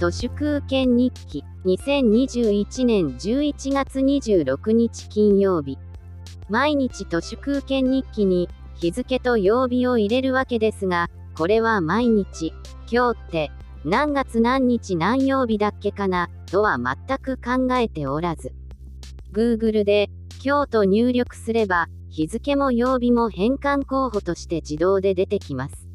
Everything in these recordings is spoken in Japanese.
都市空権日記2021年11月26日金曜日毎日都市空権日記に日付と曜日を入れるわけですがこれは毎日今日って何月何日何曜日だっけかなとは全く考えておらず Google で今日と入力すれば日付も曜日も変換候補として自動で出てきます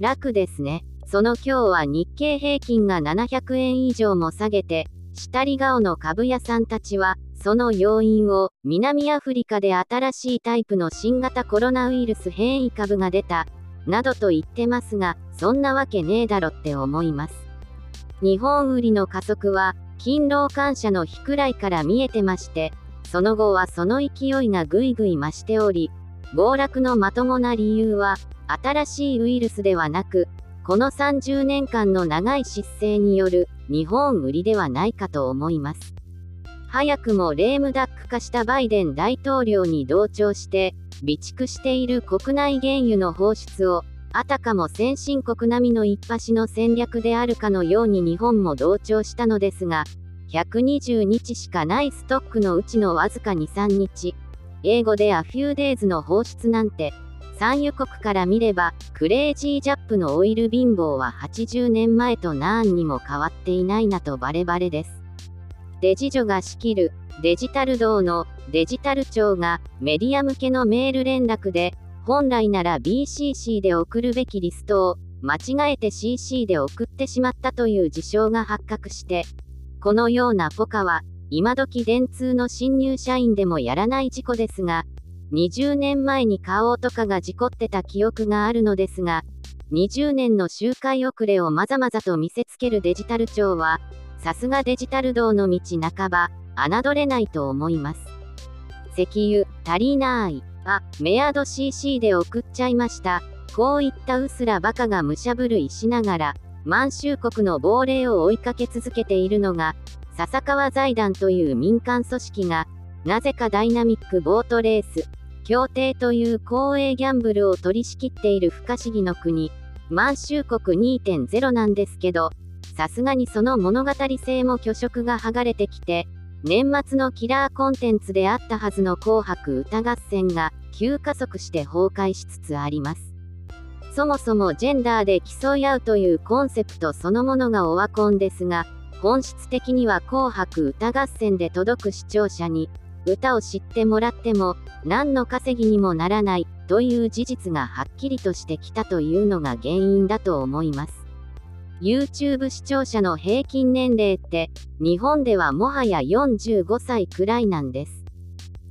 楽ですねその今日は日経平均が700円以上も下げて、下り顔の株屋さんたちは、その要因を、南アフリカで新しいタイプの新型コロナウイルス変異株が出た、などと言ってますが、そんなわけねえだろって思います。日本売りの加速は、勤労感謝の日くらいから見えてまして、その後はその勢いがぐいぐい増しており、暴落のまともな理由は、新しいウイルスではなく、この30年間の長い失勢による日本売りではないかと思います。早くもレームダック化したバイデン大統領に同調して備蓄している国内原油の放出をあたかも先進国並みの一発の戦略であるかのように日本も同調したのですが120日しかないストックのうちのわずか23日英語でアフューデイズの放出なんて産油国から見れば、クレイジージャップのオイル貧乏は80年前と何にも変わっていないなとバレバレです。デジ女が仕切るデジタル道のデジタル庁がメディア向けのメール連絡で、本来なら BCC で送るべきリストを間違えて CC で送ってしまったという事象が発覚して、このようなポカは、今時電通の新入社員でもやらない事故ですが、20年前に顔とかが事故ってた記憶があるのですが、20年の周回遅れをまざまざと見せつけるデジタル庁は、さすがデジタル道の道半ば、侮れないと思います。石油、足りない。あ、メアド CC で送っちゃいました。こういったうすらバカがむしゃぶるいしながら、満州国の亡霊を追いかけ続けているのが、笹川財団という民間組織が、なぜかダイナミックボートレース、協定という公営ギャンブルを取り仕切っている不可思議の国、満州国2.0なんですけど、さすがにその物語性も虚飾が剥がれてきて、年末のキラーコンテンツであったはずの紅白歌合戦が急加速して崩壊しつつあります。そもそもジェンダーで競い合うというコンセプトそのものがオワコンですが、本質的には紅白歌合戦で届く視聴者に、歌を知ってもらっても、何の稼ぎにもならないという事実がはっきりとしてきたというのが原因だと思います。YouTube 視聴者の平均年齢って日本ではもはや45歳くらいなんです。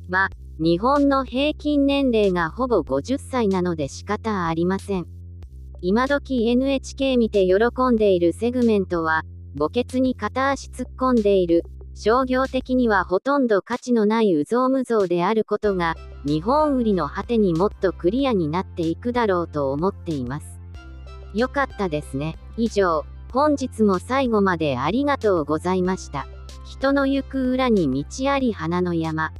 ま、日本の平均年齢がほぼ50歳なので仕方ありません。今時 NHK 見て喜んでいるセグメントは、墓穴に片足突っ込んでいる商業的にはほとんど価値のないうぞうむぞうであることが、日本売りの果てにもっとクリアになっていくだろうと思っています。よかったですね。以上、本日も最後までありがとうございました。人の行く裏に道あり花の山。